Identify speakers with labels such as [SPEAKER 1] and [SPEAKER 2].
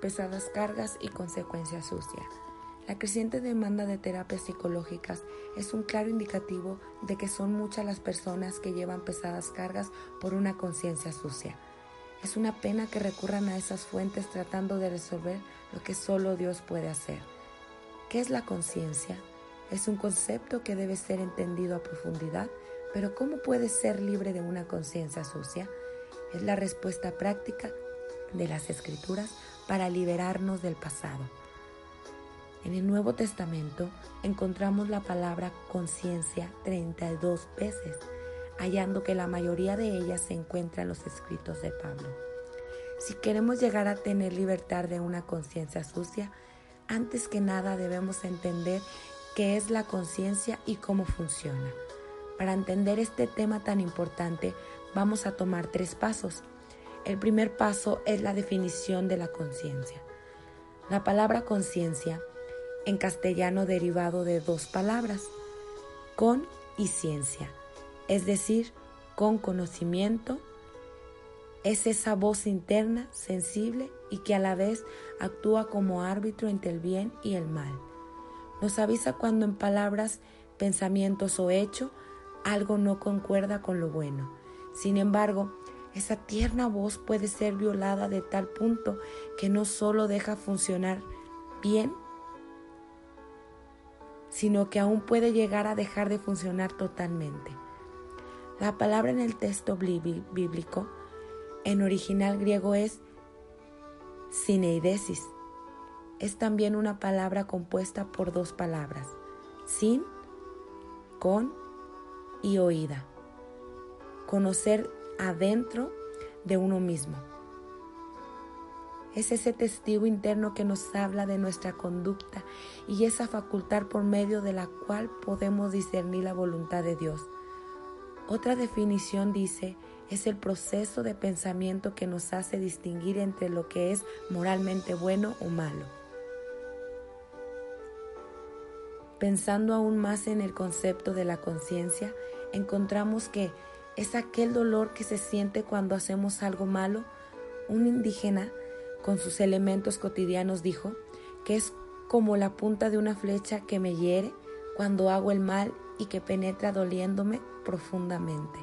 [SPEAKER 1] pesadas cargas y consecuencias sucias. La creciente demanda de terapias psicológicas es un claro indicativo de que son muchas las personas que llevan pesadas cargas por una conciencia sucia. Es una pena que recurran a esas fuentes tratando de resolver lo que solo Dios puede hacer. ¿Qué es la conciencia? Es un concepto que debe ser entendido a profundidad, pero ¿cómo puede ser libre de una conciencia sucia? Es la respuesta práctica de las escrituras para liberarnos del pasado. En el Nuevo Testamento encontramos la palabra conciencia 32 veces, hallando que la mayoría de ellas se encuentra en los escritos de Pablo. Si queremos llegar a tener libertad de una conciencia sucia, antes que nada debemos entender qué es la conciencia y cómo funciona. Para entender este tema tan importante, vamos a tomar tres pasos. El primer paso es la definición de la conciencia. La palabra conciencia en castellano derivado de dos palabras, con y ciencia, es decir, con conocimiento, es esa voz interna, sensible y que a la vez actúa como árbitro entre el bien y el mal. Nos avisa cuando en palabras, pensamientos o hecho algo no concuerda con lo bueno. Sin embargo, esa tierna voz puede ser violada de tal punto que no solo deja funcionar bien, sino que aún puede llegar a dejar de funcionar totalmente. La palabra en el texto bíblico en original griego es sineidesis. Es también una palabra compuesta por dos palabras, sin, con y oída. Conocer adentro de uno mismo. Es ese testigo interno que nos habla de nuestra conducta y esa facultad por medio de la cual podemos discernir la voluntad de Dios. Otra definición dice, es el proceso de pensamiento que nos hace distinguir entre lo que es moralmente bueno o malo. Pensando aún más en el concepto de la conciencia, encontramos que es aquel dolor que se siente cuando hacemos algo malo. Un indígena con sus elementos cotidianos dijo que es como la punta de una flecha que me hiere cuando hago el mal y que penetra doliéndome profundamente.